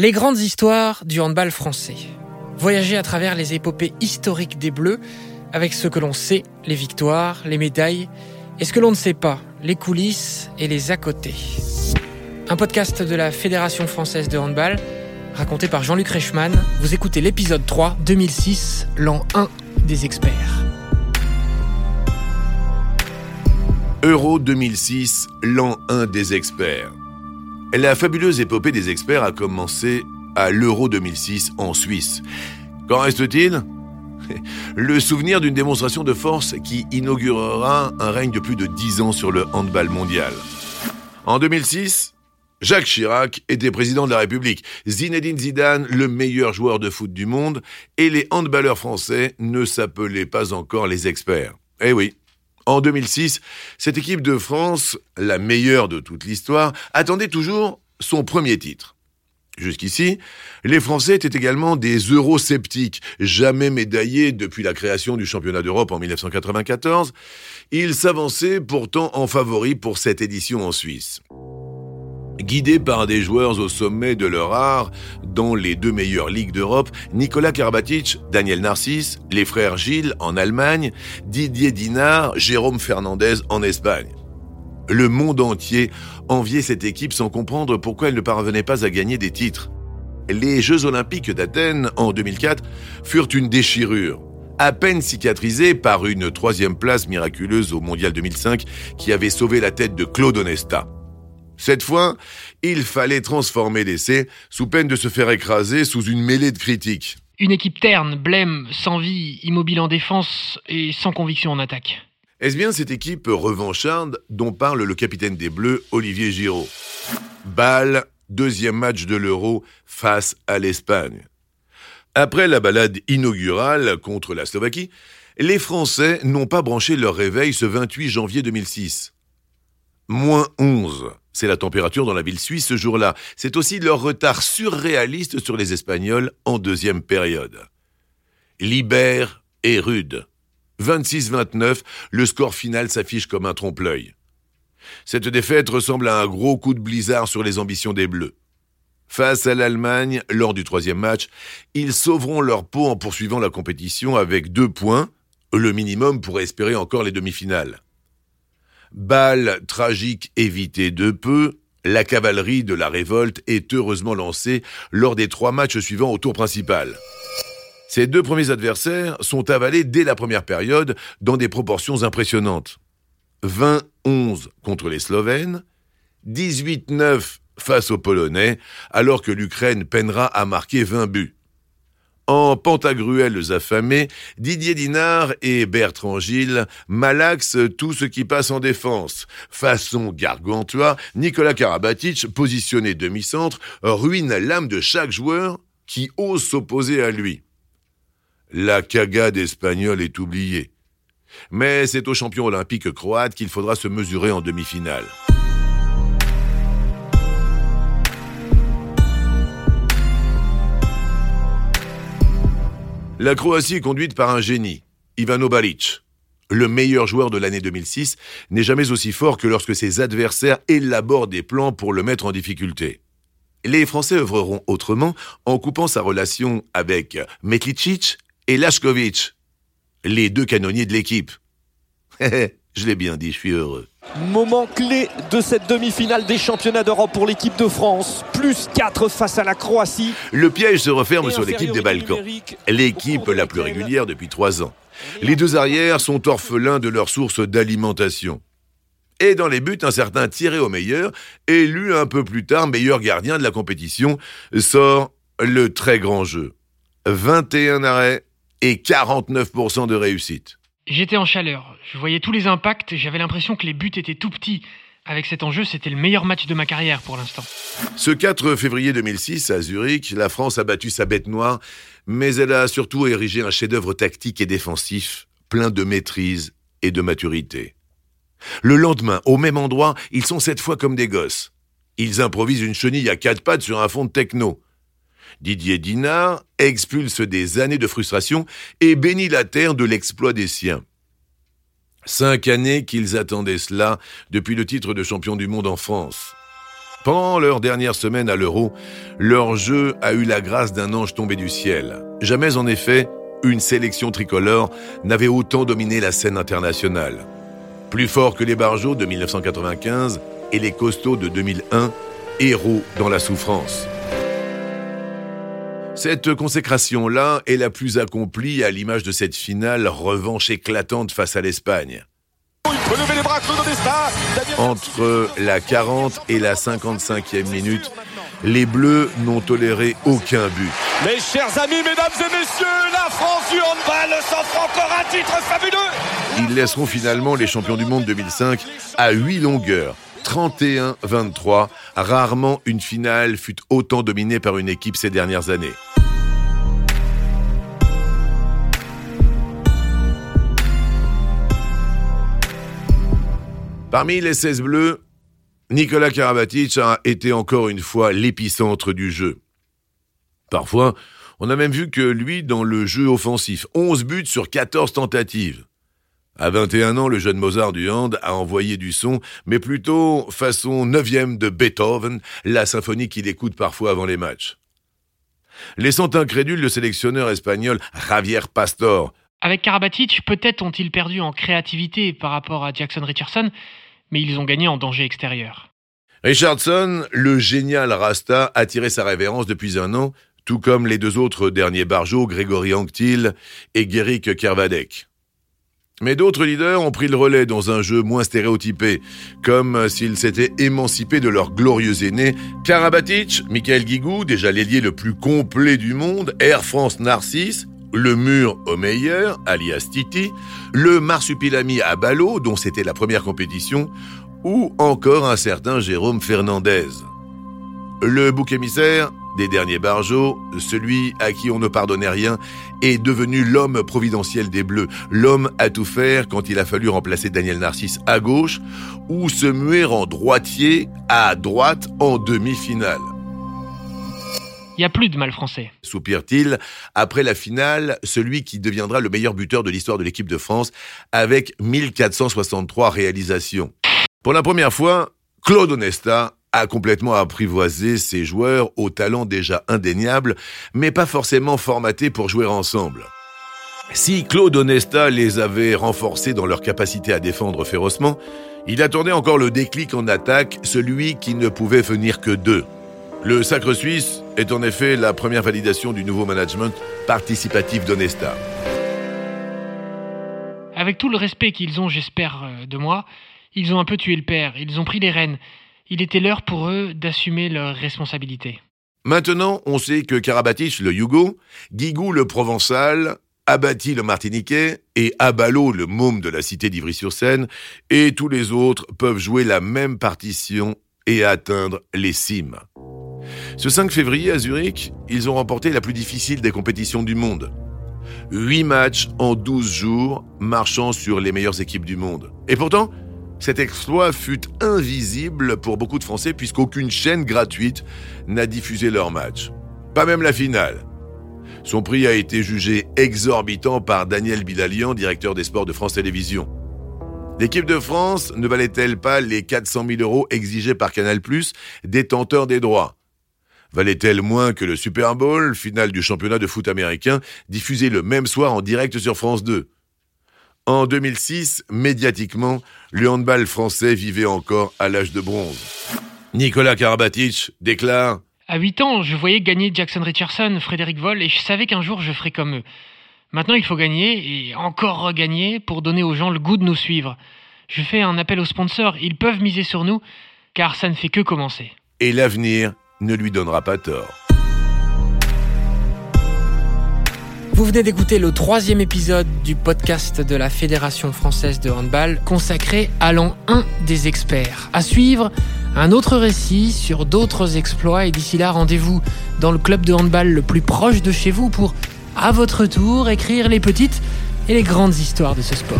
Les grandes histoires du handball français. Voyager à travers les épopées historiques des Bleus, avec ce que l'on sait, les victoires, les médailles, et ce que l'on ne sait pas, les coulisses et les à côté. Un podcast de la Fédération française de handball, raconté par Jean-Luc Reichmann. Vous écoutez l'épisode 3, 2006, l'an 1 des experts. Euro 2006, l'an 1 des experts. La fabuleuse épopée des experts a commencé à l'Euro 2006 en Suisse. Qu'en reste-t-il? Le souvenir d'une démonstration de force qui inaugurera un règne de plus de 10 ans sur le handball mondial. En 2006, Jacques Chirac était président de la République, Zinedine Zidane le meilleur joueur de foot du monde, et les handballeurs français ne s'appelaient pas encore les experts. Eh oui, en 2006, cette équipe de France, la meilleure de toute l'histoire, attendait toujours son premier titre. Jusqu'ici, les Français étaient également des eurosceptiques, jamais médaillés depuis la création du championnat d'Europe en 1994. Ils s'avançaient pourtant en favoris pour cette édition en Suisse. Guidés par des joueurs au sommet de leur art, dans les deux meilleures ligues d'Europe, Nicolas Karabatic, Daniel Narcisse, les frères Gilles en Allemagne, Didier Dinard, Jérôme Fernandez en Espagne. Le monde entier enviait cette équipe sans comprendre pourquoi elle ne parvenait pas à gagner des titres. Les Jeux olympiques d'Athènes en 2004 furent une déchirure, à peine cicatrisée par une troisième place miraculeuse au Mondial 2005 qui avait sauvé la tête de Claude Onesta. Cette fois, il fallait transformer l'essai sous peine de se faire écraser sous une mêlée de critiques. Une équipe terne, blême, sans vie, immobile en défense et sans conviction en attaque. Est-ce bien cette équipe revancharde dont parle le capitaine des Bleus, Olivier Giraud? Bâle, deuxième match de l'Euro face à l'Espagne. Après la balade inaugurale contre la Slovaquie, les Français n'ont pas branché leur réveil ce 28 janvier 2006. Moins 11. C'est la température dans la ville suisse ce jour-là. C'est aussi leur retard surréaliste sur les Espagnols en deuxième période. Libère et rude. 26-29, le score final s'affiche comme un trompe-l'œil. Cette défaite ressemble à un gros coup de blizzard sur les ambitions des Bleus. Face à l'Allemagne, lors du troisième match, ils sauveront leur peau en poursuivant la compétition avec deux points, le minimum pour espérer encore les demi-finales. Balle tragique évitée de peu, la cavalerie de la révolte est heureusement lancée lors des trois matchs suivants au tour principal. Ces deux premiers adversaires sont avalés dès la première période dans des proportions impressionnantes. 20-11 contre les Slovènes, 18-9 face aux Polonais, alors que l'Ukraine peinera à marquer 20 buts. En pentagruels affamés, Didier Dinard et Bertrand Gilles malaxent tout ce qui passe en défense. Façon gargantua, Nicolas Karabatic, positionné demi-centre, ruine l'âme de chaque joueur qui ose s'opposer à lui. La cagade espagnole est oubliée. Mais c'est au champion olympique croate qu'il faudra se mesurer en demi-finale. La Croatie est conduite par un génie, Ivano Balic. Le meilleur joueur de l'année 2006 n'est jamais aussi fort que lorsque ses adversaires élaborent des plans pour le mettre en difficulté. Les Français œuvreront autrement en coupant sa relation avec Metlicic et Lashkovic, les deux canonniers de l'équipe. je l'ai bien dit, je suis heureux. Moment clé de cette demi-finale des championnats d'Europe pour l'équipe de France. Plus 4 face à la Croatie. Le piège se referme sur l'équipe des Balkans. L'équipe la plus régulière depuis trois ans. Les deux arrières sont orphelins de leur source d'alimentation. Et dans les buts, un certain Thierry au meilleur, élu un peu plus tard meilleur gardien de la compétition, sort le très grand jeu. 21 arrêts et 49% de réussite. J'étais en chaleur, je voyais tous les impacts j'avais l'impression que les buts étaient tout petits. Avec cet enjeu, c'était le meilleur match de ma carrière pour l'instant. Ce 4 février 2006, à Zurich, la France a battu sa bête noire, mais elle a surtout érigé un chef-d'œuvre tactique et défensif, plein de maîtrise et de maturité. Le lendemain, au même endroit, ils sont cette fois comme des gosses. Ils improvisent une chenille à quatre pattes sur un fond de techno. Didier Dinard expulse des années de frustration et bénit la terre de l'exploit des siens. Cinq années qu'ils attendaient cela depuis le titre de champion du monde en France. Pendant leur dernière semaine à l'Euro, leur jeu a eu la grâce d'un ange tombé du ciel. Jamais en effet, une sélection tricolore n'avait autant dominé la scène internationale. Plus fort que les Barjots de 1995 et les Costauds de 2001, héros dans la souffrance. Cette consécration-là est la plus accomplie à l'image de cette finale revanche éclatante face à l'Espagne. Entre la 40 et la 55e minute, les Bleus n'ont toléré aucun but. Mes chers amis, mesdames et messieurs, la France du handball s'offre encore un titre fabuleux. Ils laisseront finalement les champions du monde 2005 à 8 longueurs. 31-23, rarement une finale fut autant dominée par une équipe ces dernières années. Parmi les 16 bleus, Nicolas Karabatic a été encore une fois l'épicentre du jeu. Parfois, on a même vu que lui dans le jeu offensif, 11 buts sur 14 tentatives. À 21 ans, le jeune Mozart du Hand a envoyé du son, mais plutôt façon neuvième de Beethoven, la symphonie qu'il écoute parfois avant les matchs. Laissant incrédule le sélectionneur espagnol Javier Pastor avec Karabatic, peut-être ont-ils perdu en créativité par rapport à Jackson Richardson, mais ils ont gagné en danger extérieur. Richardson, le génial Rasta, a tiré sa révérence depuis un an, tout comme les deux autres derniers barjots, Grégory Anctil et Gerick Kervadek. Mais d'autres leaders ont pris le relais dans un jeu moins stéréotypé, comme s'ils s'étaient émancipés de leurs glorieux aînés, Karabatic, Michael Guigou, déjà l'ailier le plus complet du monde, Air France Narcisse, le mur au meilleur, alias Titi, le marsupilami à ballot, dont c'était la première compétition, ou encore un certain Jérôme Fernandez. Le bouc émissaire des derniers barjots, celui à qui on ne pardonnait rien, est devenu l'homme providentiel des Bleus, l'homme à tout faire quand il a fallu remplacer Daniel Narcisse à gauche, ou se muer en droitier à droite en demi-finale. Il n'y a plus de mal français. Soupire-t-il, après la finale, celui qui deviendra le meilleur buteur de l'histoire de l'équipe de France avec 1463 réalisations. Pour la première fois, Claude Onesta a complètement apprivoisé ses joueurs au talent déjà indéniable, mais pas forcément formatés pour jouer ensemble. Si Claude Onesta les avait renforcés dans leur capacité à défendre férocement, il attendait encore le déclic en attaque, celui qui ne pouvait venir que d'eux. Le Sacre Suisse est en effet la première validation du nouveau management participatif d'Onesta. Avec tout le respect qu'ils ont, j'espère, euh, de moi, ils ont un peu tué le père, ils ont pris les rênes. Il était l'heure pour eux d'assumer leurs responsabilités. Maintenant, on sait que Karabatic, le Yugo, Guigou, le Provençal, Abati, le Martiniquais, et Abalo, le môme de la cité d'Ivry-sur-Seine, et tous les autres peuvent jouer la même partition et atteindre les cimes. Ce 5 février à Zurich, ils ont remporté la plus difficile des compétitions du monde. 8 matchs en 12 jours, marchant sur les meilleures équipes du monde. Et pourtant, cet exploit fut invisible pour beaucoup de Français puisqu'aucune chaîne gratuite n'a diffusé leur match. Pas même la finale. Son prix a été jugé exorbitant par Daniel Bilalian, directeur des sports de France Télévisions. L'équipe de France ne valait-elle pas les 400 000 euros exigés par Canal+, détenteur des droits? Valait-elle moins que le Super Bowl, finale du championnat de foot américain, diffusé le même soir en direct sur France 2 En 2006, médiatiquement, le handball français vivait encore à l'âge de bronze. Nicolas Karabatic déclare À 8 ans, je voyais gagner Jackson Richardson, Frédéric Voll, et je savais qu'un jour je ferais comme eux. Maintenant, il faut gagner, et encore regagner, pour donner aux gens le goût de nous suivre. Je fais un appel aux sponsors, ils peuvent miser sur nous, car ça ne fait que commencer. Et l'avenir ne lui donnera pas tort. Vous venez d'écouter le troisième épisode du podcast de la Fédération française de handball consacré à l'an 1 des experts. À suivre, un autre récit sur d'autres exploits et d'ici là, rendez-vous dans le club de handball le plus proche de chez vous pour, à votre tour, écrire les petites et les grandes histoires de ce sport.